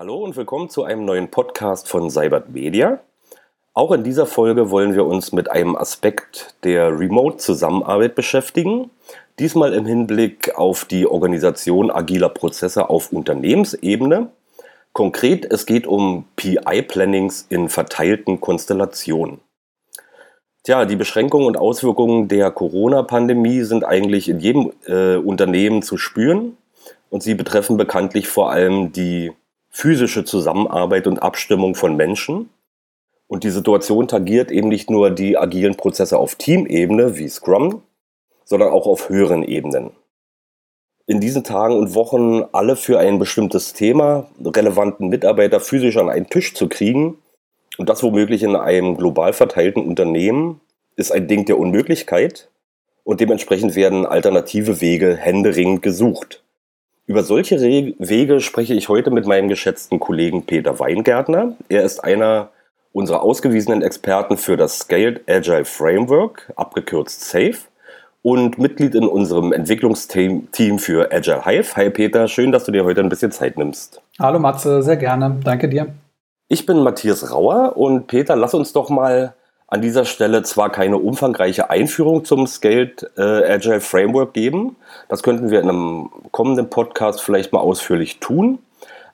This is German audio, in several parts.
Hallo und willkommen zu einem neuen Podcast von Cybert Media. Auch in dieser Folge wollen wir uns mit einem Aspekt der Remote-Zusammenarbeit beschäftigen. Diesmal im Hinblick auf die Organisation agiler Prozesse auf Unternehmensebene. Konkret, es geht um PI-Plannings in verteilten Konstellationen. Tja, die Beschränkungen und Auswirkungen der Corona-Pandemie sind eigentlich in jedem äh, Unternehmen zu spüren und sie betreffen bekanntlich vor allem die physische Zusammenarbeit und Abstimmung von Menschen. Und die Situation tangiert eben nicht nur die agilen Prozesse auf Teamebene wie Scrum, sondern auch auf höheren Ebenen. In diesen Tagen und Wochen alle für ein bestimmtes Thema relevanten Mitarbeiter physisch an einen Tisch zu kriegen und das womöglich in einem global verteilten Unternehmen ist ein Ding der Unmöglichkeit und dementsprechend werden alternative Wege händeringend gesucht. Über solche Re Wege spreche ich heute mit meinem geschätzten Kollegen Peter Weingärtner. Er ist einer unserer ausgewiesenen Experten für das Scaled Agile Framework, abgekürzt SAFE, und Mitglied in unserem Entwicklungsteam für Agile Hive. Hi Peter, schön, dass du dir heute ein bisschen Zeit nimmst. Hallo Matze, sehr gerne. Danke dir. Ich bin Matthias Rauer und Peter, lass uns doch mal an dieser Stelle zwar keine umfangreiche Einführung zum Scaled äh, Agile Framework geben, das könnten wir in einem kommenden Podcast vielleicht mal ausführlich tun,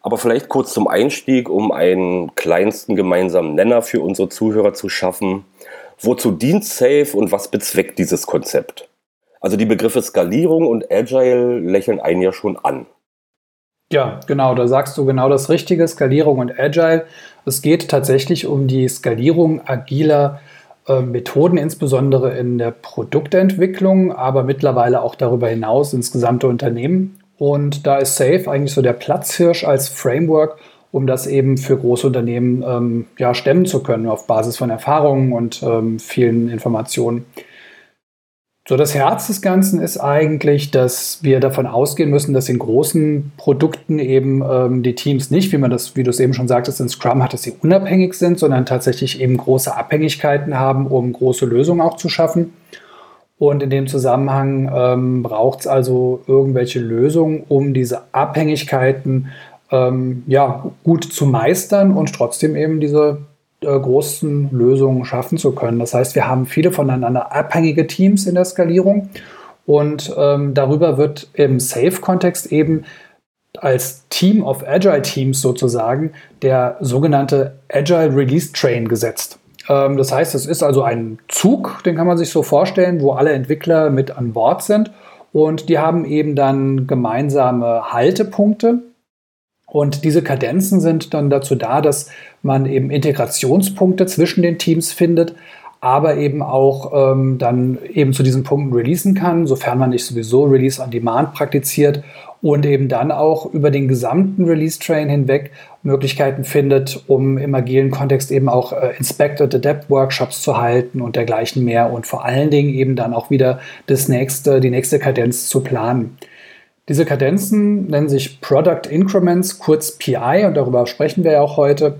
aber vielleicht kurz zum Einstieg, um einen kleinsten gemeinsamen Nenner für unsere Zuhörer zu schaffen. Wozu dient Safe und was bezweckt dieses Konzept? Also die Begriffe Skalierung und Agile lächeln einen ja schon an. Ja, genau, da sagst du genau das Richtige, Skalierung und Agile. Es geht tatsächlich um die Skalierung agiler Methoden, insbesondere in der Produktentwicklung, aber mittlerweile auch darüber hinaus ins gesamte Unternehmen. Und da ist Safe eigentlich so der Platzhirsch als Framework, um das eben für große Unternehmen ähm, ja, stemmen zu können, auf Basis von Erfahrungen und ähm, vielen Informationen. So, das Herz des Ganzen ist eigentlich, dass wir davon ausgehen müssen, dass in großen Produkten eben ähm, die Teams nicht, wie man das, wie du es eben schon sagtest, in Scrum hat, dass sie unabhängig sind, sondern tatsächlich eben große Abhängigkeiten haben, um große Lösungen auch zu schaffen. Und in dem Zusammenhang ähm, braucht es also irgendwelche Lösungen, um diese Abhängigkeiten ähm, ja, gut zu meistern und trotzdem eben diese großen Lösungen schaffen zu können. Das heißt, wir haben viele voneinander abhängige Teams in der Skalierung und ähm, darüber wird im Safe-Kontext eben als Team of Agile Teams sozusagen der sogenannte Agile Release Train gesetzt. Ähm, das heißt, es ist also ein Zug, den kann man sich so vorstellen, wo alle Entwickler mit an Bord sind und die haben eben dann gemeinsame Haltepunkte, und diese Kadenzen sind dann dazu da, dass man eben Integrationspunkte zwischen den Teams findet, aber eben auch ähm, dann eben zu diesen Punkten releasen kann, sofern man nicht sowieso Release on Demand praktiziert und eben dann auch über den gesamten Release-Train hinweg Möglichkeiten findet, um im agilen Kontext eben auch äh, Inspected Adapt Workshops zu halten und dergleichen mehr und vor allen Dingen eben dann auch wieder das nächste, die nächste Kadenz zu planen. Diese Kadenzen nennen sich Product Increments, kurz PI, und darüber sprechen wir ja auch heute.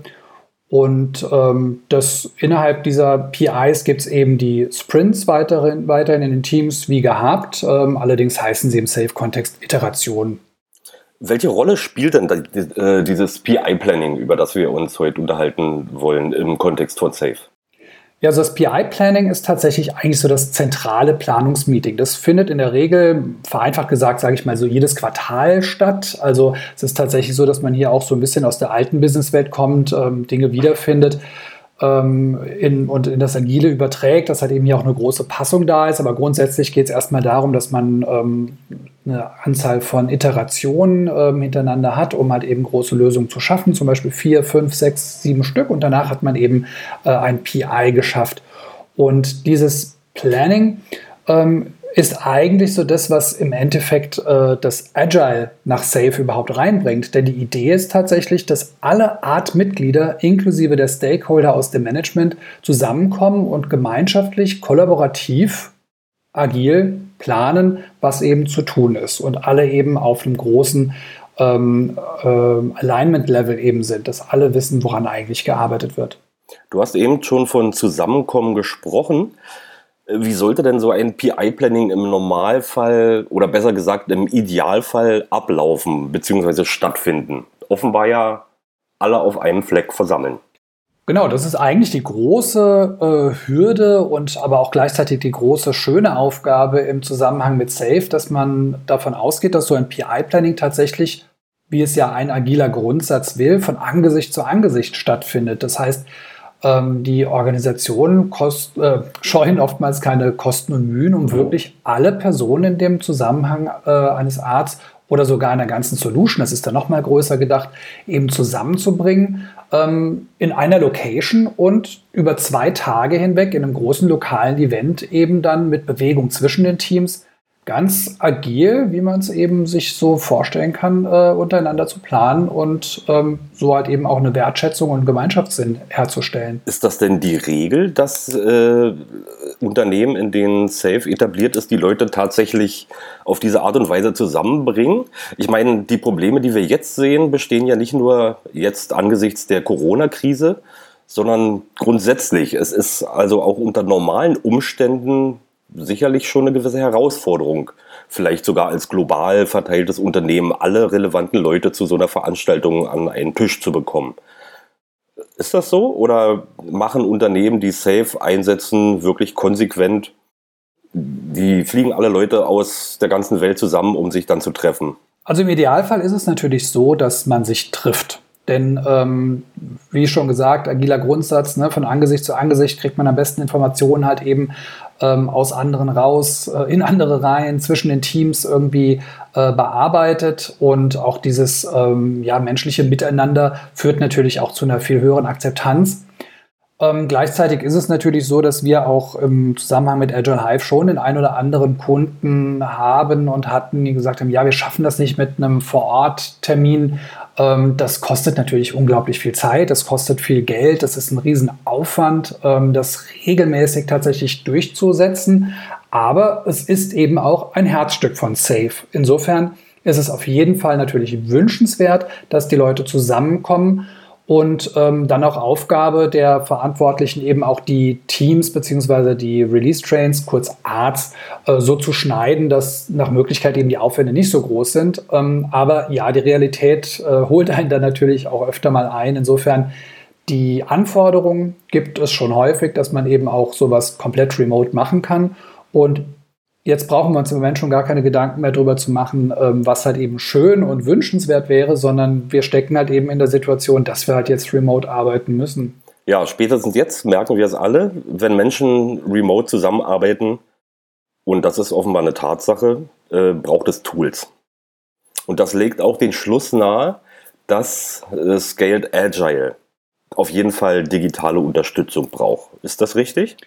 Und ähm, das, innerhalb dieser PIs gibt es eben die Sprints weiterhin, weiterhin in den Teams wie gehabt. Ähm, allerdings heißen sie im Safe-Kontext Iterationen. Welche Rolle spielt denn äh, dieses PI-Planning, über das wir uns heute unterhalten wollen, im Kontext von Safe? Ja, also das PI-Planning ist tatsächlich eigentlich so das zentrale Planungsmeeting. Das findet in der Regel, vereinfacht gesagt, sage ich mal, so jedes Quartal statt. Also es ist tatsächlich so, dass man hier auch so ein bisschen aus der alten Businesswelt kommt, ähm, Dinge wiederfindet ähm, in, und in das Agile überträgt, dass halt eben hier auch eine große Passung da ist. Aber grundsätzlich geht es erstmal darum, dass man ähm, eine Anzahl von Iterationen ähm, hintereinander hat, um halt eben große Lösungen zu schaffen, zum Beispiel vier, fünf, sechs, sieben Stück. Und danach hat man eben äh, ein PI geschafft. Und dieses Planning ähm, ist eigentlich so das, was im Endeffekt äh, das Agile nach Safe überhaupt reinbringt. Denn die Idee ist tatsächlich, dass alle Art-Mitglieder inklusive der Stakeholder aus dem Management zusammenkommen und gemeinschaftlich, kollaborativ, agil planen, was eben zu tun ist. Und alle eben auf einem großen ähm, äh, Alignment-Level eben sind, dass alle wissen, woran eigentlich gearbeitet wird. Du hast eben schon von Zusammenkommen gesprochen. Wie sollte denn so ein PI-Planning im Normalfall oder besser gesagt im Idealfall ablaufen bzw. stattfinden? Offenbar ja alle auf einem Fleck versammeln. Genau, das ist eigentlich die große äh, Hürde und aber auch gleichzeitig die große schöne Aufgabe im Zusammenhang mit Safe, dass man davon ausgeht, dass so ein PI-Planning tatsächlich, wie es ja ein agiler Grundsatz will, von Angesicht zu Angesicht stattfindet. Das heißt, ähm, die Organisationen kost, äh, scheuen oftmals keine Kosten und Mühen, um wirklich alle Personen in dem Zusammenhang äh, eines Arts oder sogar einer ganzen Solution, das ist dann noch mal größer gedacht, eben zusammenzubringen ähm, in einer Location und über zwei Tage hinweg in einem großen lokalen Event eben dann mit Bewegung zwischen den Teams ganz agil, wie man es eben sich so vorstellen kann, äh, untereinander zu planen und ähm, so halt eben auch eine Wertschätzung und Gemeinschaftssinn herzustellen. Ist das denn die Regel, dass äh, Unternehmen, in denen Safe etabliert ist, die Leute tatsächlich auf diese Art und Weise zusammenbringen? Ich meine, die Probleme, die wir jetzt sehen, bestehen ja nicht nur jetzt angesichts der Corona-Krise, sondern grundsätzlich. Es ist also auch unter normalen Umständen sicherlich schon eine gewisse Herausforderung, vielleicht sogar als global verteiltes Unternehmen alle relevanten Leute zu so einer Veranstaltung an einen Tisch zu bekommen. Ist das so? Oder machen Unternehmen, die Safe einsetzen, wirklich konsequent? Die fliegen alle Leute aus der ganzen Welt zusammen, um sich dann zu treffen. Also im Idealfall ist es natürlich so, dass man sich trifft. Denn ähm, wie schon gesagt, agiler Grundsatz, ne, von Angesicht zu Angesicht kriegt man am besten Informationen halt eben ähm, aus anderen raus, äh, in andere Reihen, zwischen den Teams irgendwie äh, bearbeitet. Und auch dieses ähm, ja, menschliche Miteinander führt natürlich auch zu einer viel höheren Akzeptanz. Ähm, gleichzeitig ist es natürlich so, dass wir auch im Zusammenhang mit Agile Hive schon den ein oder anderen Kunden haben und hatten, die gesagt haben, ja, wir schaffen das nicht mit einem Vor-Ort-Termin. Ähm, das kostet natürlich unglaublich viel Zeit, das kostet viel Geld, das ist ein Riesenaufwand, ähm, das regelmäßig tatsächlich durchzusetzen. Aber es ist eben auch ein Herzstück von Safe. Insofern ist es auf jeden Fall natürlich wünschenswert, dass die Leute zusammenkommen und ähm, dann auch Aufgabe der Verantwortlichen, eben auch die Teams bzw. die Release-Trains, kurz Arts, äh, so zu schneiden, dass nach Möglichkeit eben die Aufwände nicht so groß sind. Ähm, aber ja, die Realität äh, holt einen dann natürlich auch öfter mal ein. Insofern die Anforderungen gibt es schon häufig, dass man eben auch sowas komplett remote machen kann. Und Jetzt brauchen wir uns im Moment schon gar keine Gedanken mehr darüber zu machen, ähm, was halt eben schön und wünschenswert wäre, sondern wir stecken halt eben in der Situation, dass wir halt jetzt remote arbeiten müssen. Ja, spätestens jetzt merken wir es alle, wenn Menschen remote zusammenarbeiten, und das ist offenbar eine Tatsache, äh, braucht es Tools. Und das legt auch den Schluss nahe, dass äh, Scaled Agile auf jeden Fall digitale Unterstützung braucht. Ist das richtig?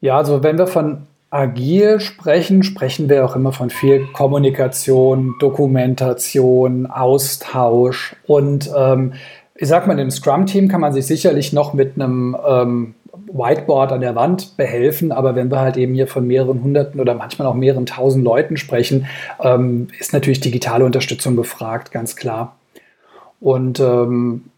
Ja, also wenn wir von agil sprechen, sprechen wir auch immer von viel Kommunikation, Dokumentation, Austausch. Und ähm, ich sag mal, im Scrum-Team kann man sich sicherlich noch mit einem ähm, Whiteboard an der Wand behelfen, aber wenn wir halt eben hier von mehreren hunderten oder manchmal auch mehreren tausend Leuten sprechen, ähm, ist natürlich digitale Unterstützung gefragt, ganz klar. Und ähm,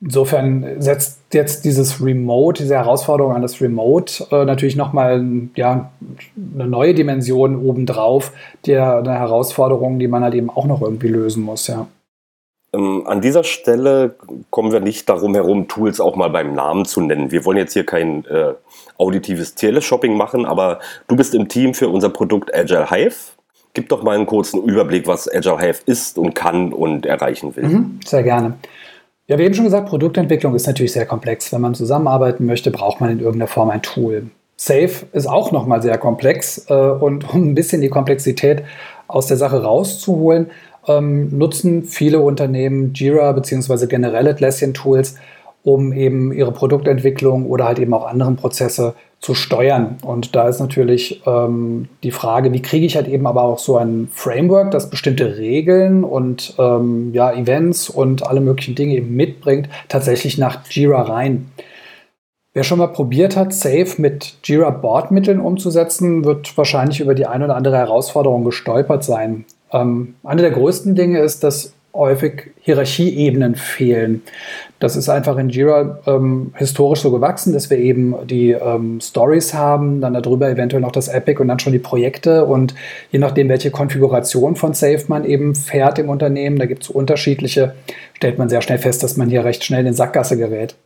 Insofern setzt jetzt dieses Remote, diese Herausforderung an das Remote äh, natürlich nochmal ja, eine neue Dimension obendrauf, der eine Herausforderung, die man halt eben auch noch irgendwie lösen muss, ja. Ähm, an dieser Stelle kommen wir nicht darum herum, Tools auch mal beim Namen zu nennen. Wir wollen jetzt hier kein äh, auditives Teleshopping machen, aber du bist im Team für unser Produkt Agile Hive. Gib doch mal einen kurzen Überblick, was Agile Hive ist und kann und erreichen will. Mhm, sehr gerne. Ja, wie eben schon gesagt, Produktentwicklung ist natürlich sehr komplex. Wenn man zusammenarbeiten möchte, braucht man in irgendeiner Form ein Tool. Safe ist auch nochmal sehr komplex äh, und um ein bisschen die Komplexität aus der Sache rauszuholen, ähm, nutzen viele Unternehmen Jira bzw. generelle Atlassian-Tools, um eben ihre Produktentwicklung oder halt eben auch anderen Prozesse zu steuern. Und da ist natürlich ähm, die Frage, wie kriege ich halt eben aber auch so ein Framework, das bestimmte Regeln und ähm, ja, Events und alle möglichen Dinge eben mitbringt, tatsächlich nach Jira rein. Wer schon mal probiert hat, Safe mit Jira Bordmitteln umzusetzen, wird wahrscheinlich über die eine oder andere Herausforderung gestolpert sein. Ähm, eine der größten Dinge ist, dass häufig Hierarchieebenen fehlen. Das ist einfach in Jira ähm, historisch so gewachsen, dass wir eben die ähm, Stories haben, dann darüber eventuell noch das Epic und dann schon die Projekte und je nachdem, welche Konfiguration von Safe man eben fährt im Unternehmen, da gibt es unterschiedliche, stellt man sehr schnell fest, dass man hier recht schnell in Sackgasse gerät.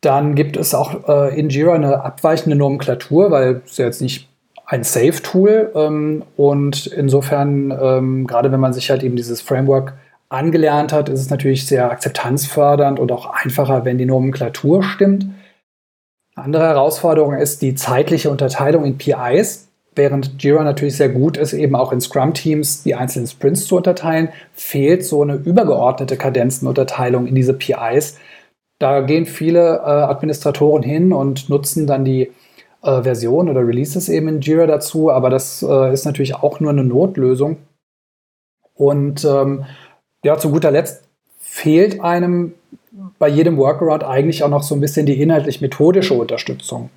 Dann gibt es auch äh, in Jira eine abweichende Nomenklatur, weil es ja jetzt nicht ein Safe-Tool ähm, und insofern, ähm, gerade wenn man sich halt eben dieses Framework angelernt hat, ist es natürlich sehr akzeptanzfördernd und auch einfacher, wenn die Nomenklatur stimmt. Eine andere Herausforderung ist die zeitliche Unterteilung in PIs. Während Jira natürlich sehr gut ist, eben auch in Scrum-Teams die einzelnen Sprints zu unterteilen, fehlt so eine übergeordnete Kadenzenunterteilung in diese PIs. Da gehen viele äh, Administratoren hin und nutzen dann die äh, Versionen oder Releases eben in Jira dazu, aber das äh, ist natürlich auch nur eine Notlösung. Und ähm, ja, zu guter Letzt fehlt einem bei jedem Workaround eigentlich auch noch so ein bisschen die inhaltlich-methodische Unterstützung.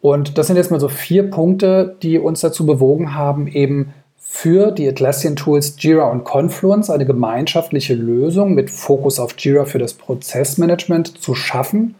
Und das sind jetzt mal so vier Punkte, die uns dazu bewogen haben, eben für die Atlassian-Tools Jira und Confluence eine gemeinschaftliche Lösung mit Fokus auf Jira für das Prozessmanagement zu schaffen,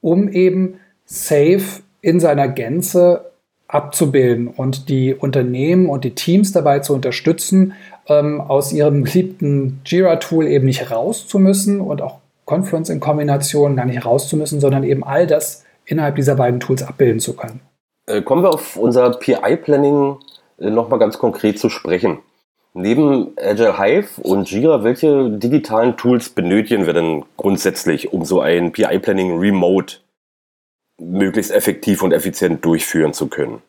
um eben Safe in seiner Gänze abzubilden und die Unternehmen und die Teams dabei zu unterstützen, ähm, aus ihrem geliebten Jira-Tool eben nicht raus zu müssen und auch Confluence in Kombination gar nicht raus zu müssen, sondern eben all das innerhalb dieser beiden Tools abbilden zu können. Äh, kommen wir auf unser PI-Planning äh, nochmal ganz konkret zu sprechen. Neben Agile Hive und Jira, welche digitalen Tools benötigen wir denn grundsätzlich, um so ein PI-Planning remote möglichst effektiv und effizient durchführen zu können?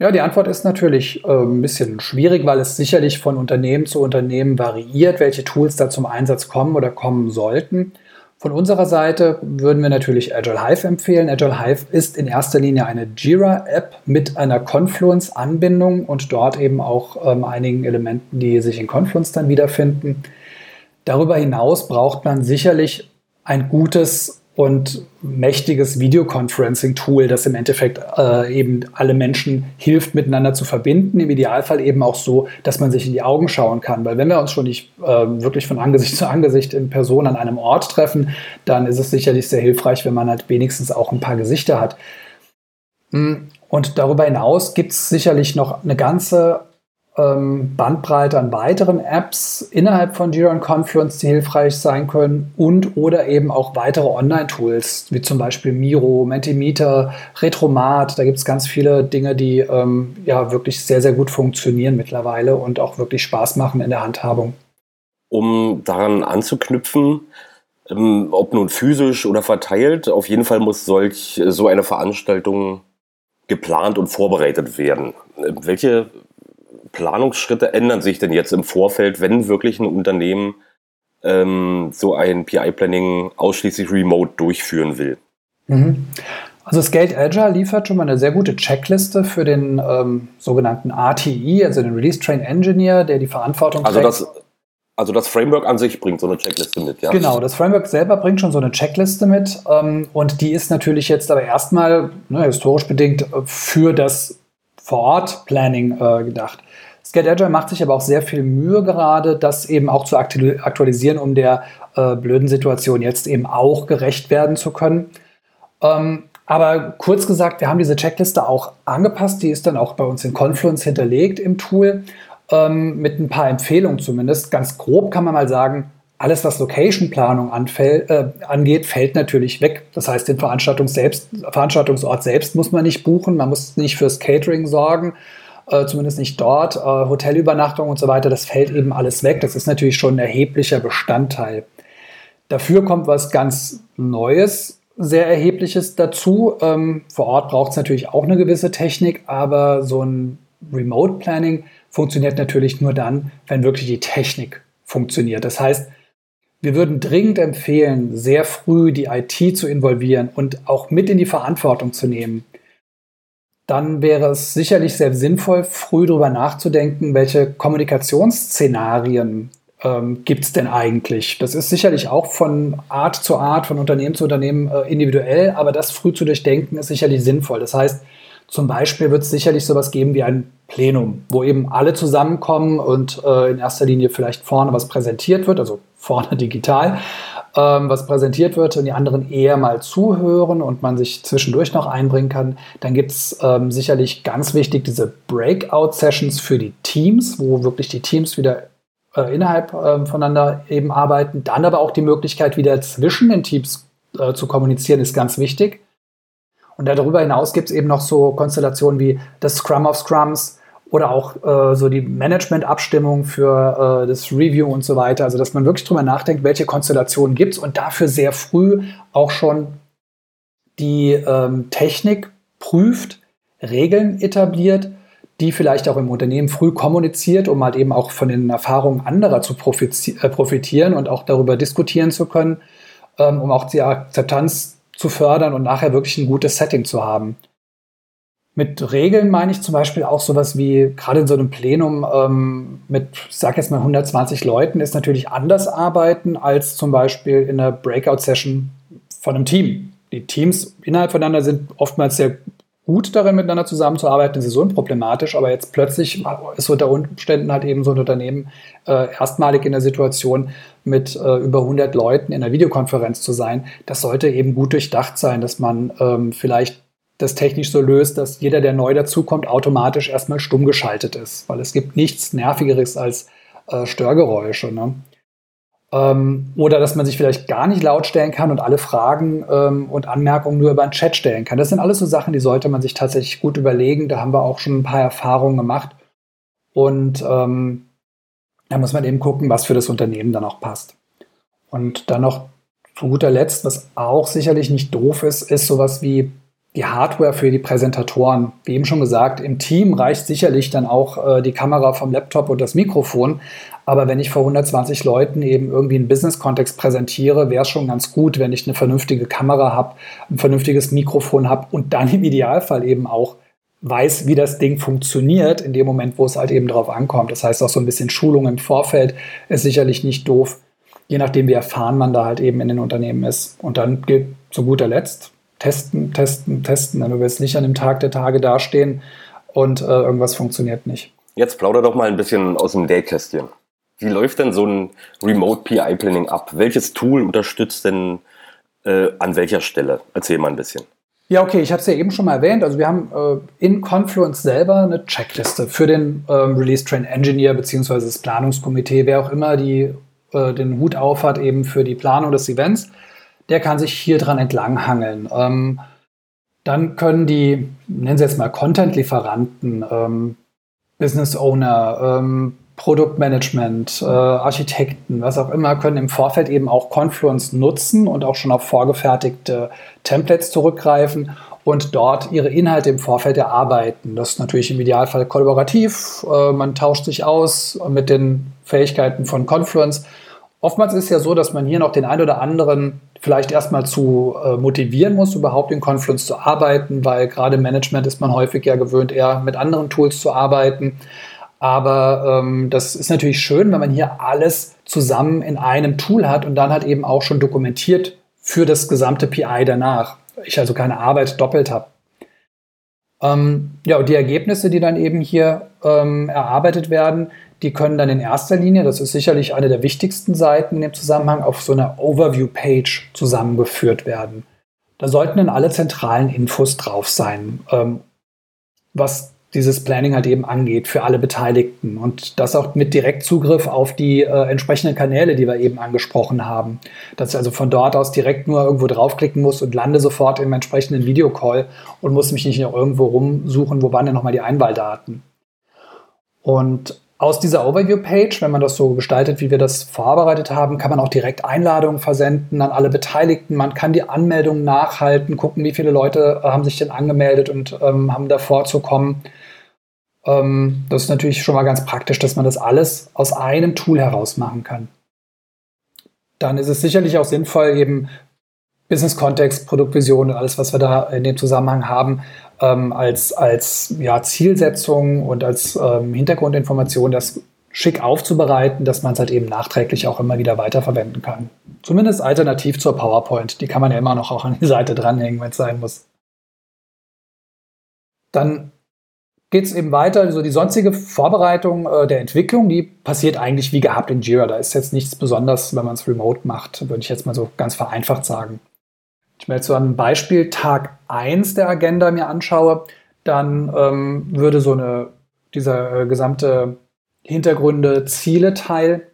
Ja, die Antwort ist natürlich äh, ein bisschen schwierig, weil es sicherlich von Unternehmen zu Unternehmen variiert, welche Tools da zum Einsatz kommen oder kommen sollten. Von unserer Seite würden wir natürlich Agile Hive empfehlen. Agile Hive ist in erster Linie eine Jira-App mit einer Confluence-Anbindung und dort eben auch ähm, einigen Elementen, die sich in Confluence dann wiederfinden. Darüber hinaus braucht man sicherlich ein gutes und mächtiges Videoconferencing-Tool, das im Endeffekt äh, eben alle Menschen hilft, miteinander zu verbinden. Im Idealfall eben auch so, dass man sich in die Augen schauen kann. Weil wenn wir uns schon nicht äh, wirklich von Angesicht zu Angesicht in Person an einem Ort treffen, dann ist es sicherlich sehr hilfreich, wenn man halt wenigstens auch ein paar Gesichter hat. Und darüber hinaus gibt es sicherlich noch eine ganze ähm, Bandbreite an weiteren Apps innerhalb von Jira und Confluence, die hilfreich sein können und oder eben auch weitere Online-Tools, wie zum Beispiel Miro, Mentimeter, Retromat. Da gibt es ganz viele Dinge, die ähm, ja wirklich sehr, sehr gut funktionieren mittlerweile und auch wirklich Spaß machen in der Handhabung. Um daran anzuknüpfen, ähm, ob nun physisch oder verteilt, auf jeden Fall muss solch so eine Veranstaltung geplant und vorbereitet werden. Welche Planungsschritte ändern sich denn jetzt im Vorfeld, wenn wirklich ein Unternehmen ähm, so ein PI-Planning ausschließlich remote durchführen will? Mhm. Also Scaled Agile liefert schon mal eine sehr gute Checkliste für den ähm, sogenannten RTE, also den Release Train Engineer, der die Verantwortung also trägt. Das, also das Framework an sich bringt so eine Checkliste mit, ja? Genau, das Framework selber bringt schon so eine Checkliste mit ähm, und die ist natürlich jetzt aber erstmal ne, historisch bedingt für das Vor-Ort-Planning äh, gedacht. Scaled Agile macht sich aber auch sehr viel Mühe gerade, das eben auch zu aktualisieren, um der äh, blöden Situation jetzt eben auch gerecht werden zu können. Ähm, aber kurz gesagt, wir haben diese Checkliste auch angepasst. Die ist dann auch bei uns in Confluence hinterlegt im Tool ähm, mit ein paar Empfehlungen zumindest. Ganz grob kann man mal sagen, alles, was Location-Planung äh, angeht, fällt natürlich weg. Das heißt, den Veranstaltungs selbst, Veranstaltungsort selbst muss man nicht buchen. Man muss nicht fürs Catering sorgen äh, zumindest nicht dort. Äh, Hotelübernachtung und so weiter, das fällt eben alles weg. Das ist natürlich schon ein erheblicher Bestandteil. Dafür kommt was ganz Neues, sehr Erhebliches dazu. Ähm, vor Ort braucht es natürlich auch eine gewisse Technik, aber so ein Remote Planning funktioniert natürlich nur dann, wenn wirklich die Technik funktioniert. Das heißt, wir würden dringend empfehlen, sehr früh die IT zu involvieren und auch mit in die Verantwortung zu nehmen dann wäre es sicherlich sehr sinnvoll, früh darüber nachzudenken, welche Kommunikationsszenarien ähm, gibt es denn eigentlich. Das ist sicherlich auch von Art zu Art, von Unternehmen zu Unternehmen äh, individuell, aber das früh zu durchdenken ist sicherlich sinnvoll. Das heißt, Zum Beispiel wird es sicherlich sowas geben wie ein Plenum, wo eben alle zusammenkommen und äh, in erster Linie vielleicht vorne was präsentiert wird, also vorne digital, ähm, was präsentiert wird und die anderen eher mal zuhören und man sich zwischendurch noch einbringen kann. Dann gibt es ähm, sicherlich ganz wichtig diese Breakout-Sessions für die Teams, wo wirklich die Teams wieder äh, innerhalb äh, voneinander eben arbeiten. Dann aber auch die Möglichkeit, wieder zwischen den Teams äh, zu kommunizieren, ist ganz wichtig. Und darüber hinaus gibt es eben noch so Konstellationen wie das Scrum of Scrums oder auch äh, so die Management-Abstimmung für äh, das Review und so weiter. Also dass man wirklich drüber nachdenkt, welche Konstellationen gibt es und dafür sehr früh auch schon die ähm, Technik prüft, Regeln etabliert, die vielleicht auch im Unternehmen früh kommuniziert, um halt eben auch von den Erfahrungen anderer zu äh, profitieren und auch darüber diskutieren zu können, ähm, um auch die Akzeptanz zu fördern und nachher wirklich ein gutes Setting zu haben. Mit Regeln meine ich zum Beispiel auch sowas wie, gerade in so einem Plenum ähm, mit, sag jetzt mal 120 Leuten, ist natürlich anders arbeiten als zum Beispiel in einer Breakout-Session von einem Team. Die Teams innerhalb voneinander sind oftmals sehr gut darin, miteinander zusammenzuarbeiten, ist so unproblematisch, aber jetzt plötzlich ist unter Umständen halt eben so ein Unternehmen äh, erstmalig in der Situation, mit äh, über 100 Leuten in einer Videokonferenz zu sein. Das sollte eben gut durchdacht sein, dass man ähm, vielleicht das technisch so löst, dass jeder, der neu dazukommt, automatisch erstmal stumm geschaltet ist, weil es gibt nichts Nervigeres als äh, Störgeräusche. Ne? Ähm, oder dass man sich vielleicht gar nicht laut stellen kann und alle Fragen ähm, und Anmerkungen nur über einen Chat stellen kann. Das sind alles so Sachen, die sollte man sich tatsächlich gut überlegen. Da haben wir auch schon ein paar Erfahrungen gemacht. Und ähm, da muss man eben gucken, was für das Unternehmen dann auch passt. Und dann noch zu guter Letzt, was auch sicherlich nicht doof ist, ist sowas wie die Hardware für die Präsentatoren. Wie eben schon gesagt, im Team reicht sicherlich dann auch äh, die Kamera vom Laptop und das Mikrofon. Aber wenn ich vor 120 Leuten eben irgendwie einen Business-Kontext präsentiere, wäre es schon ganz gut, wenn ich eine vernünftige Kamera habe, ein vernünftiges Mikrofon habe und dann im Idealfall eben auch weiß, wie das Ding funktioniert, in dem Moment, wo es halt eben drauf ankommt. Das heißt, auch so ein bisschen Schulung im Vorfeld ist sicherlich nicht doof, je nachdem, wie erfahren man da halt eben in den Unternehmen ist. Und dann gilt zu guter Letzt, testen, testen, testen. Du willst nicht an dem Tag der Tage dastehen und äh, irgendwas funktioniert nicht. Jetzt plauder doch mal ein bisschen aus dem Nähkästchen. Wie läuft denn so ein Remote PI Planning ab? Welches Tool unterstützt denn äh, an welcher Stelle? Erzähl mal ein bisschen. Ja, okay, ich habe es ja eben schon mal erwähnt. Also wir haben äh, in Confluence selber eine Checkliste für den ähm, Release Train Engineer beziehungsweise das Planungskomitee, wer auch immer die, äh, den Hut aufhat eben für die Planung des Events, der kann sich hier dran entlanghangeln. Ähm, dann können die, nennen Sie jetzt mal Content-Lieferanten, ähm, Business Owner, ähm, Produktmanagement, äh, Architekten, was auch immer, können im Vorfeld eben auch Confluence nutzen und auch schon auf vorgefertigte Templates zurückgreifen und dort ihre Inhalte im Vorfeld erarbeiten. Das ist natürlich im Idealfall kollaborativ. Äh, man tauscht sich aus mit den Fähigkeiten von Confluence. Oftmals ist es ja so, dass man hier noch den ein oder anderen vielleicht erstmal zu äh, motivieren muss, überhaupt in Confluence zu arbeiten, weil gerade im Management ist man häufig ja gewöhnt, eher mit anderen Tools zu arbeiten. Aber ähm, das ist natürlich schön, wenn man hier alles zusammen in einem Tool hat und dann halt eben auch schon dokumentiert für das gesamte PI danach. Ich also keine Arbeit doppelt habe. Ähm, ja, und die Ergebnisse, die dann eben hier ähm, erarbeitet werden, die können dann in erster Linie, das ist sicherlich eine der wichtigsten Seiten in dem Zusammenhang, auf so einer Overview-Page zusammengeführt werden. Da sollten dann alle zentralen Infos drauf sein, ähm, was dieses Planning halt eben angeht für alle Beteiligten und das auch mit Direktzugriff auf die äh, entsprechenden Kanäle, die wir eben angesprochen haben. Dass ich also von dort aus direkt nur irgendwo draufklicken muss und lande sofort im entsprechenden Videocall und muss mich nicht noch irgendwo rumsuchen, wo waren denn nochmal die Einwahldaten. Und aus dieser Overview-Page, wenn man das so gestaltet, wie wir das vorbereitet haben, kann man auch direkt Einladungen versenden an alle Beteiligten. Man kann die Anmeldungen nachhalten, gucken, wie viele Leute äh, haben sich denn angemeldet und ähm, haben davor zu kommen. Ähm, das ist natürlich schon mal ganz praktisch, dass man das alles aus einem Tool heraus machen kann. Dann ist es sicherlich auch sinnvoll, eben Business-Kontext, Produktvision und alles, was wir da in dem Zusammenhang haben, ähm, als, als ja, Zielsetzung und als ähm, Hintergrundinformation das schick aufzubereiten, dass man es halt eben nachträglich auch immer wieder weiterverwenden kann. Zumindest alternativ zur PowerPoint. Die kann man ja immer noch auch an die Seite dranhängen, wenn es sein muss. dann geht es eben weiter. Also die sonstige Vorbereitung äh, der Entwicklung, die passiert eigentlich wie gehabt in Jira. Da ist jetzt nichts Besonderes, wenn man es remote macht, würde ich jetzt mal so ganz vereinfacht sagen. Ich mir jetzt so ein Beispiel Tag 1 der Agenda mir anschaue, dann ähm, würde so eine, dieser äh, gesamte Hintergründe, Ziele-Teil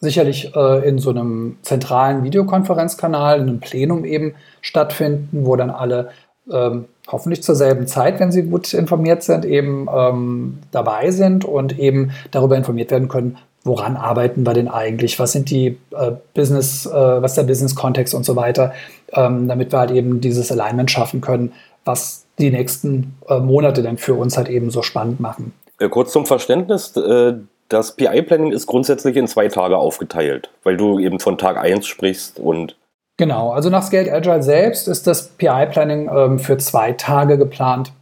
sicherlich äh, in so einem zentralen Videokonferenzkanal, in einem Plenum eben stattfinden, wo dann alle ähm, hoffentlich zur selben Zeit, wenn sie gut informiert sind, eben ähm, dabei sind und eben darüber informiert werden können, woran arbeiten wir denn eigentlich, was sind die äh, Business, äh, was der Business-Kontext und so weiter, ähm, damit wir halt eben dieses Alignment schaffen können, was die nächsten äh, Monate dann für uns halt eben so spannend machen. Äh, kurz zum Verständnis, äh, das PI-Planning ist grundsätzlich in zwei Tage aufgeteilt, weil du eben von Tag 1 sprichst und Genau, also nach Scaled Agile selbst ist das PI-Planning ähm, für zwei Tage geplant.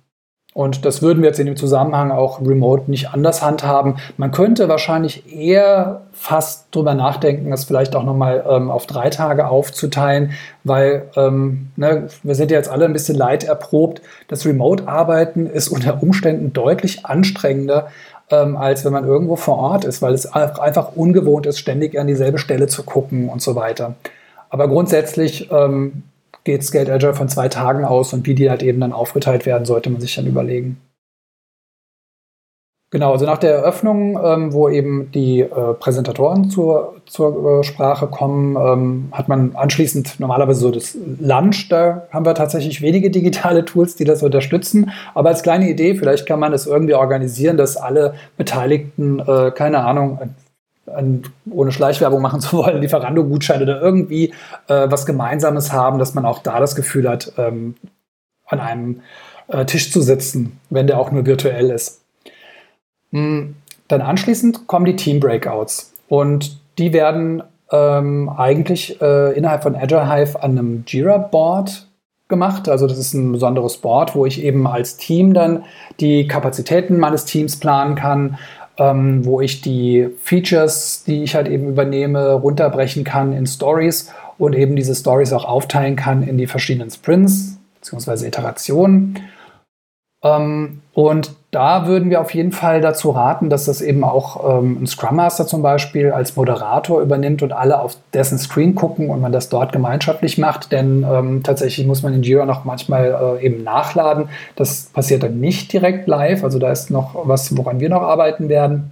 Und das würden wir jetzt in dem Zusammenhang auch remote nicht anders handhaben. Man könnte wahrscheinlich eher fast drüber nachdenken, das vielleicht auch nochmal ähm, auf drei Tage aufzuteilen, weil ähm, ne, wir sind ja jetzt alle ein bisschen leid erprobt. Das Remote-Arbeiten ist unter Umständen deutlich anstrengender, ähm, als wenn man irgendwo vor Ort ist, weil es einfach ungewohnt ist, ständig an dieselbe Stelle zu gucken und so weiter. Aber grundsätzlich ähm, geht Scaled Agile von zwei Tagen aus und wie die halt eben dann aufgeteilt werden, sollte man sich dann überlegen. Genau, also nach der Eröffnung, ähm, wo eben die äh, Präsentatoren zur, zur äh, Sprache kommen, ähm, hat man anschließend normalerweise so das Lunch. Da haben wir tatsächlich wenige digitale Tools, die das unterstützen. Aber als kleine Idee, vielleicht kann man das irgendwie organisieren, dass alle Beteiligten, äh, keine Ahnung, ohne Schleichwerbung machen zu wollen, Lieferando-Gutscheine oder irgendwie äh, was Gemeinsames haben, dass man auch da das Gefühl hat, ähm, an einem äh, Tisch zu sitzen, wenn der auch nur virtuell ist. Mhm. Dann anschließend kommen die Team-Breakouts und die werden ähm, eigentlich äh, innerhalb von Agile Hive an einem Jira-Board gemacht. Also das ist ein besonderes Board, wo ich eben als Team dann die Kapazitäten meines Teams planen kann, ähm, wo ich die Features, die ich halt eben übernehme, runterbrechen kann in Stories und eben diese Stories auch aufteilen kann in die verschiedenen Sprints bzw. Iterationen. Ähm, und da würden wir auf jeden Fall dazu raten, dass das eben auch ähm, ein Scrum Master zum Beispiel als Moderator übernimmt und alle auf dessen Screen gucken und man das dort gemeinschaftlich macht. Denn ähm, tatsächlich muss man in Jira noch manchmal äh, eben nachladen. Das passiert dann nicht direkt live. Also da ist noch was, woran wir noch arbeiten werden.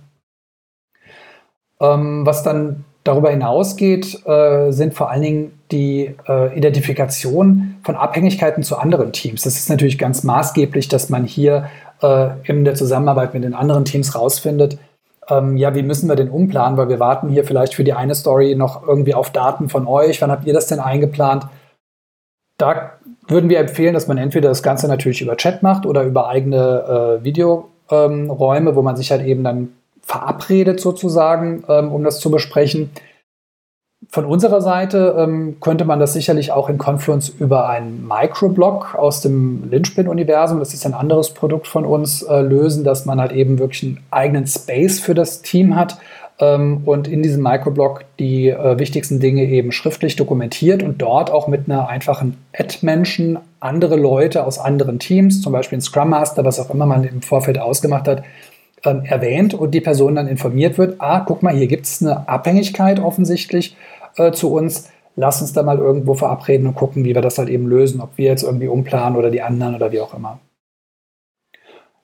Ähm, was dann darüber hinausgeht, äh, sind vor allen Dingen die äh, Identifikation von Abhängigkeiten zu anderen Teams. Das ist natürlich ganz maßgeblich, dass man hier äh, in der Zusammenarbeit mit den anderen Teams rausfindet, ähm, ja, wie müssen wir denn umplanen, weil wir warten hier vielleicht für die eine Story noch irgendwie auf Daten von euch. Wann habt ihr das denn eingeplant? Da würden wir empfehlen, dass man entweder das Ganze natürlich über Chat macht oder über eigene äh, Videoräume, ähm, wo man sich halt eben dann verabredet sozusagen, ähm, um das zu besprechen. Von unserer Seite ähm, könnte man das sicherlich auch in Confluence über einen Microblog aus dem Linchpin-Universum, das ist ein anderes Produkt von uns, äh, lösen, dass man halt eben wirklich einen eigenen Space für das Team hat ähm, und in diesem Microblog die äh, wichtigsten Dinge eben schriftlich dokumentiert und dort auch mit einer einfachen Add-Menschen andere Leute aus anderen Teams, zum Beispiel ein Scrum Master, was auch immer man im Vorfeld ausgemacht hat, ähm, erwähnt und die Person dann informiert wird, ah, guck mal, hier gibt es eine Abhängigkeit offensichtlich äh, zu uns. Lass uns da mal irgendwo verabreden und gucken, wie wir das halt eben lösen, ob wir jetzt irgendwie umplanen oder die anderen oder wie auch immer.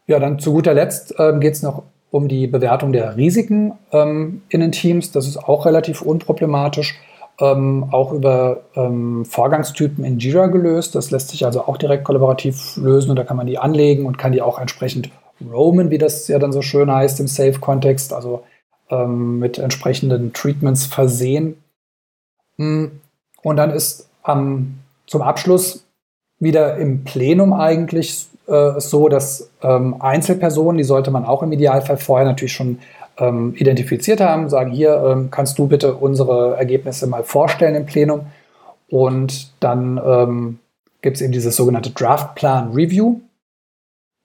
Ja, dann zu guter Letzt ähm, geht es noch um die Bewertung der Risiken ähm, in den Teams. Das ist auch relativ unproblematisch. Ähm, auch über ähm, Vorgangstypen in Jira gelöst. Das lässt sich also auch direkt kollaborativ lösen und da kann man die anlegen und kann die auch entsprechend roamen, wie das ja dann so schön heißt im Safe-Kontext, also ähm, mit entsprechenden Treatments versehen. Hm. Und dann ist ähm, zum Abschluss wieder im Plenum eigentlich äh, so, dass ähm, Einzelpersonen, die sollte man auch im Idealfall vorher natürlich schon ähm, identifiziert haben, sagen, hier ähm, kannst du bitte unsere Ergebnisse mal vorstellen im Plenum. Und dann ähm, gibt es eben dieses sogenannte Draft Plan Review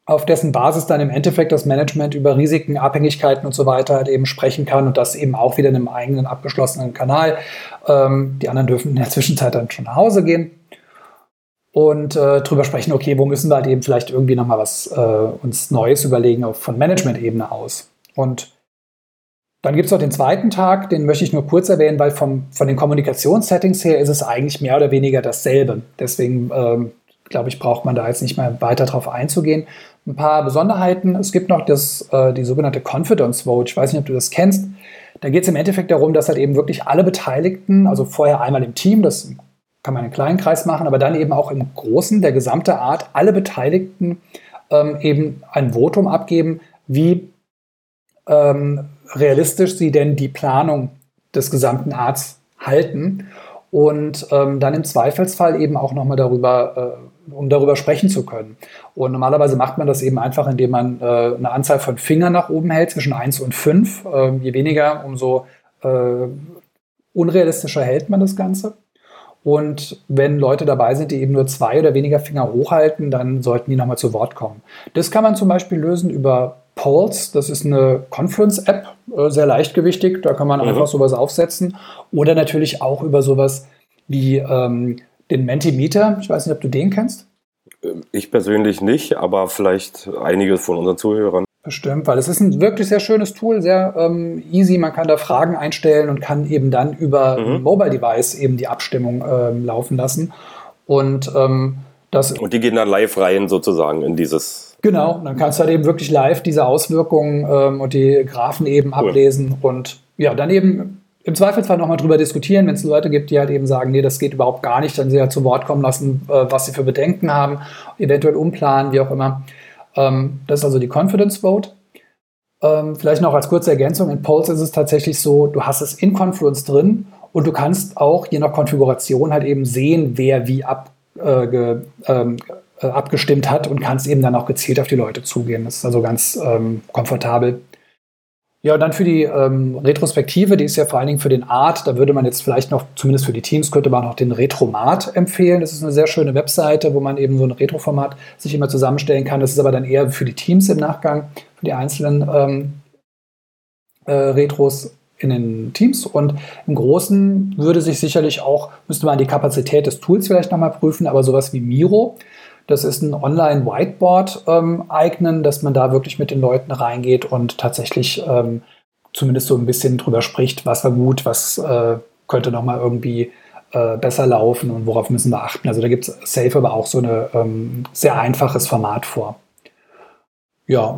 auf dessen Basis dann im Endeffekt das Management über Risiken, Abhängigkeiten und so weiter halt eben sprechen kann und das eben auch wieder in einem eigenen abgeschlossenen Kanal. Ähm, die anderen dürfen in der Zwischenzeit dann schon nach Hause gehen. und äh, drüber sprechen, okay, wo müssen wir halt eben vielleicht irgendwie nochmal was äh, uns Neues überlegen, auch von Management-Ebene aus. Und dann gibt es noch den zweiten Tag, den möchte ich nur kurz erwähnen, weil vom, von den Kommunikationssettings her ist es eigentlich mehr oder weniger dasselbe. Deswegen ähm, glaube ich, braucht man da jetzt nicht mehr weiter drauf einzugehen. Ein paar Besonderheiten. Es gibt noch das, äh, die sogenannte Confidence Vote. Ich weiß nicht, ob du das kennst. Da geht es im Endeffekt darum, dass halt eben wirklich alle Beteiligten, also vorher einmal im Team, das kann man einen kleinen Kreis machen, aber dann eben auch im Großen, der gesamte Art, alle Beteiligten ähm, eben ein Votum abgeben, wie ähm, realistisch sie denn die Planung des gesamten Arts halten und ähm, dann im Zweifelsfall eben auch nochmal darüber, äh, um darüber sprechen zu können. Und normalerweise macht man das eben einfach, indem man äh, eine Anzahl von Fingern nach oben hält, zwischen 1 und 5. Äh, je weniger, umso äh, unrealistischer hält man das Ganze. Und wenn Leute dabei sind, die eben nur zwei oder weniger Finger hochhalten, dann sollten die nochmal zu Wort kommen. Das kann man zum Beispiel lösen über Polls, das ist eine Confluence-App, äh, sehr leichtgewichtig, da kann man mhm. einfach sowas aufsetzen. Oder natürlich auch über sowas wie ähm, den Mentimeter. Ich weiß nicht, ob du den kennst. Ich persönlich nicht, aber vielleicht einige von unseren Zuhörern. Bestimmt, weil es ist ein wirklich sehr schönes Tool, sehr ähm, easy. Man kann da Fragen einstellen und kann eben dann über mhm. Mobile Device eben die Abstimmung ähm, laufen lassen. Und ähm, das. Und die gehen dann live rein sozusagen in dieses Genau, dann kannst du halt eben wirklich live diese Auswirkungen ähm, und die Graphen eben cool. ablesen und ja, dann eben im Zweifelsfall nochmal drüber diskutieren, wenn es Leute gibt, die halt eben sagen, nee, das geht überhaupt gar nicht, dann sie halt zu Wort kommen lassen, äh, was sie für Bedenken haben, eventuell umplanen, wie auch immer. Ähm, das ist also die Confidence Vote. Ähm, vielleicht noch als kurze Ergänzung, in Polls ist es tatsächlich so, du hast es in Confluence drin und du kannst auch je nach Konfiguration halt eben sehen, wer wie ab, äh, ge, ähm, äh, abgestimmt hat und kannst eben dann auch gezielt auf die Leute zugehen. Das ist also ganz ähm, komfortabel. Ja, und dann für die ähm, Retrospektive, die ist ja vor allen Dingen für den Art, da würde man jetzt vielleicht noch, zumindest für die Teams, könnte man noch den Retromat empfehlen. Das ist eine sehr schöne Webseite, wo man eben so ein Retroformat sich immer zusammenstellen kann. Das ist aber dann eher für die Teams im Nachgang, für die einzelnen ähm, äh, Retros in den Teams. Und im Großen würde sich sicherlich auch, müsste man die Kapazität des Tools vielleicht nochmal prüfen, aber sowas wie Miro, das ist ein Online-Whiteboard ähm, eignen, dass man da wirklich mit den Leuten reingeht und tatsächlich ähm, zumindest so ein bisschen drüber spricht, was war gut, was äh, könnte nochmal irgendwie äh, besser laufen und worauf müssen wir achten. Also da gibt es Safe aber auch so ein ähm, sehr einfaches Format vor. Ja,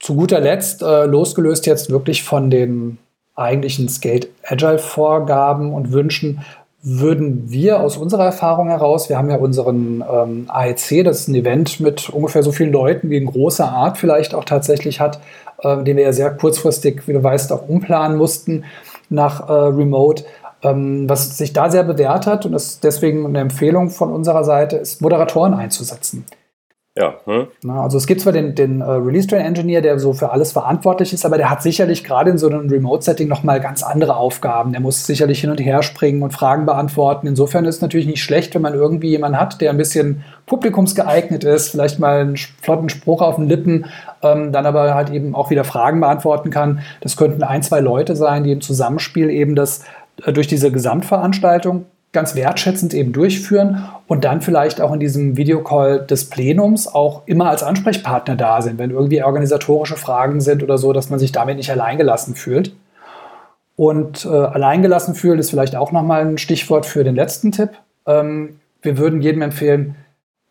zu guter Letzt, äh, losgelöst jetzt wirklich von den eigentlichen Skate Agile Vorgaben und Wünschen, würden wir aus unserer Erfahrung heraus, wir haben ja unseren ähm, AEC, das ist ein Event mit ungefähr so vielen Leuten, wie ein großer Art vielleicht auch tatsächlich hat, äh, den wir ja sehr kurzfristig, wie du weißt, auch umplanen mussten nach äh, Remote. Ähm, was sich da sehr bewährt hat und ist deswegen eine Empfehlung von unserer Seite, ist Moderatoren einzusetzen. Ja. Hm. Also es gibt zwar den, den uh, Release Train Engineer, der so für alles verantwortlich ist, aber der hat sicherlich gerade in so einem Remote-Setting nochmal ganz andere Aufgaben. Der muss sicherlich hin und her springen und Fragen beantworten. Insofern ist es natürlich nicht schlecht, wenn man irgendwie jemanden hat, der ein bisschen publikumsgeeignet ist, vielleicht mal einen flotten Spruch auf den Lippen, ähm, dann aber halt eben auch wieder Fragen beantworten kann. Das könnten ein, zwei Leute sein, die im Zusammenspiel eben das äh, durch diese Gesamtveranstaltung ganz wertschätzend eben durchführen und dann vielleicht auch in diesem Videocall des Plenums auch immer als Ansprechpartner da sind, wenn irgendwie organisatorische Fragen sind oder so, dass man sich damit nicht alleingelassen fühlt. Und äh, alleingelassen fühlen ist vielleicht auch nochmal ein Stichwort für den letzten Tipp. Ähm, wir würden jedem empfehlen,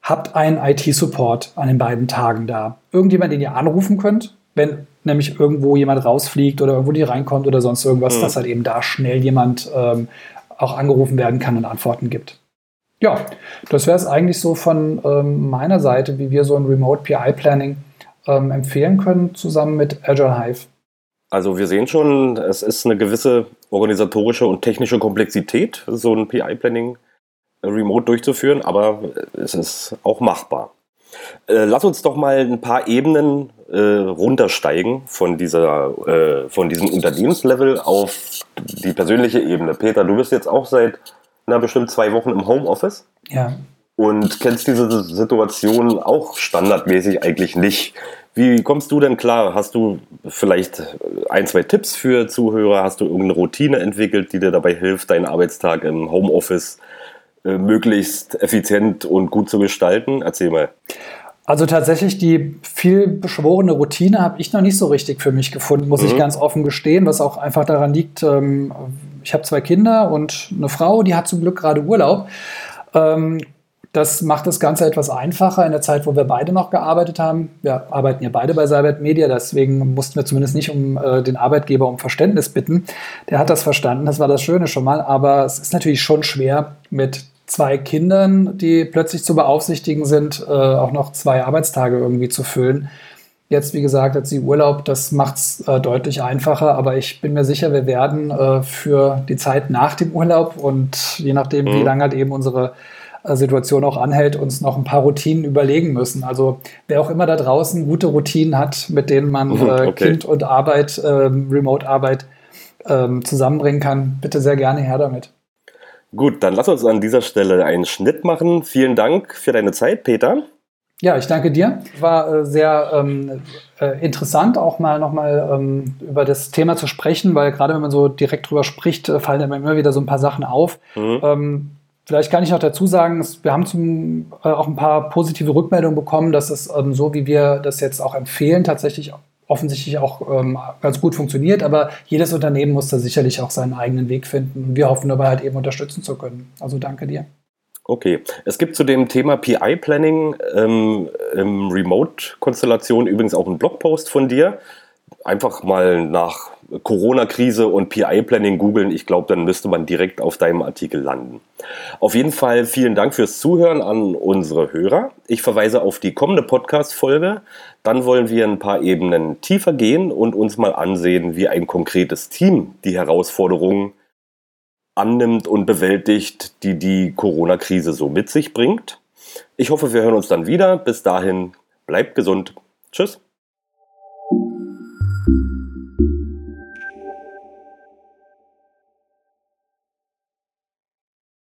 habt einen IT-Support an den beiden Tagen da. Irgendjemand, den ihr anrufen könnt, wenn nämlich irgendwo jemand rausfliegt oder irgendwo nicht reinkommt oder sonst irgendwas, mhm. dass halt eben da schnell jemand ähm, auch angerufen werden kann und Antworten gibt. Ja, das wäre es eigentlich so von ähm, meiner Seite, wie wir so ein Remote PI Planning ähm, empfehlen können, zusammen mit Agile Hive. Also wir sehen schon, es ist eine gewisse organisatorische und technische Komplexität, so ein PI Planning äh, remote durchzuführen, aber es ist auch machbar. Äh, lass uns doch mal ein paar Ebenen äh, runtersteigen von, dieser, äh, von diesem Unternehmenslevel auf die persönliche Ebene. Peter, du bist jetzt auch seit na, bestimmt zwei Wochen im Homeoffice. Ja. Und kennst diese Situation auch standardmäßig eigentlich nicht. Wie kommst du denn klar? Hast du vielleicht ein, zwei Tipps für Zuhörer? Hast du irgendeine Routine entwickelt, die dir dabei hilft, deinen Arbeitstag im Homeoffice äh, möglichst effizient und gut zu gestalten? Erzähl mal. Also tatsächlich die viel beschworene Routine habe ich noch nicht so richtig für mich gefunden, muss mhm. ich ganz offen gestehen, was auch einfach daran liegt, ähm, ich habe zwei Kinder und eine Frau, die hat zum Glück gerade Urlaub. Ähm, das macht das Ganze etwas einfacher in der Zeit, wo wir beide noch gearbeitet haben. Wir arbeiten ja beide bei Cybert Media, deswegen mussten wir zumindest nicht um äh, den Arbeitgeber um Verständnis bitten. Der hat das verstanden, das war das Schöne schon mal, aber es ist natürlich schon schwer mit zwei Kindern, die plötzlich zu beaufsichtigen sind, äh, auch noch zwei Arbeitstage irgendwie zu füllen. Jetzt, wie gesagt, hat sie Urlaub, das macht es äh, deutlich einfacher, aber ich bin mir sicher, wir werden äh, für die Zeit nach dem Urlaub und je nachdem, mhm. wie lange halt eben unsere äh, Situation auch anhält, uns noch ein paar Routinen überlegen müssen. Also wer auch immer da draußen gute Routinen hat, mit denen man mhm, äh, okay. Kind und Arbeit, ähm, Remote-Arbeit ähm, zusammenbringen kann, bitte sehr gerne her damit. Gut, dann lass uns an dieser Stelle einen Schnitt machen. Vielen Dank für deine Zeit, Peter. Ja, ich danke dir. War äh, sehr ähm, äh, interessant, auch mal nochmal ähm, über das Thema zu sprechen, weil gerade wenn man so direkt drüber spricht, äh, fallen immer wieder so ein paar Sachen auf. Mhm. Ähm, vielleicht kann ich noch dazu sagen, wir haben zum, äh, auch ein paar positive Rückmeldungen bekommen, dass es ähm, so, wie wir das jetzt auch empfehlen, tatsächlich offensichtlich auch ähm, ganz gut funktioniert, aber jedes Unternehmen muss da sicherlich auch seinen eigenen Weg finden. Wir hoffen dabei halt eben unterstützen zu können. Also danke dir. Okay. Es gibt zu dem Thema PI-Planning ähm, im Remote-Konstellation übrigens auch einen Blogpost von dir. Einfach mal nach Corona-Krise und PI-Planning googeln. Ich glaube, dann müsste man direkt auf deinem Artikel landen. Auf jeden Fall vielen Dank fürs Zuhören an unsere Hörer. Ich verweise auf die kommende Podcast-Folge. Dann wollen wir ein paar Ebenen tiefer gehen und uns mal ansehen, wie ein konkretes Team die Herausforderungen annimmt und bewältigt, die die Corona-Krise so mit sich bringt. Ich hoffe, wir hören uns dann wieder. Bis dahin, bleibt gesund. Tschüss.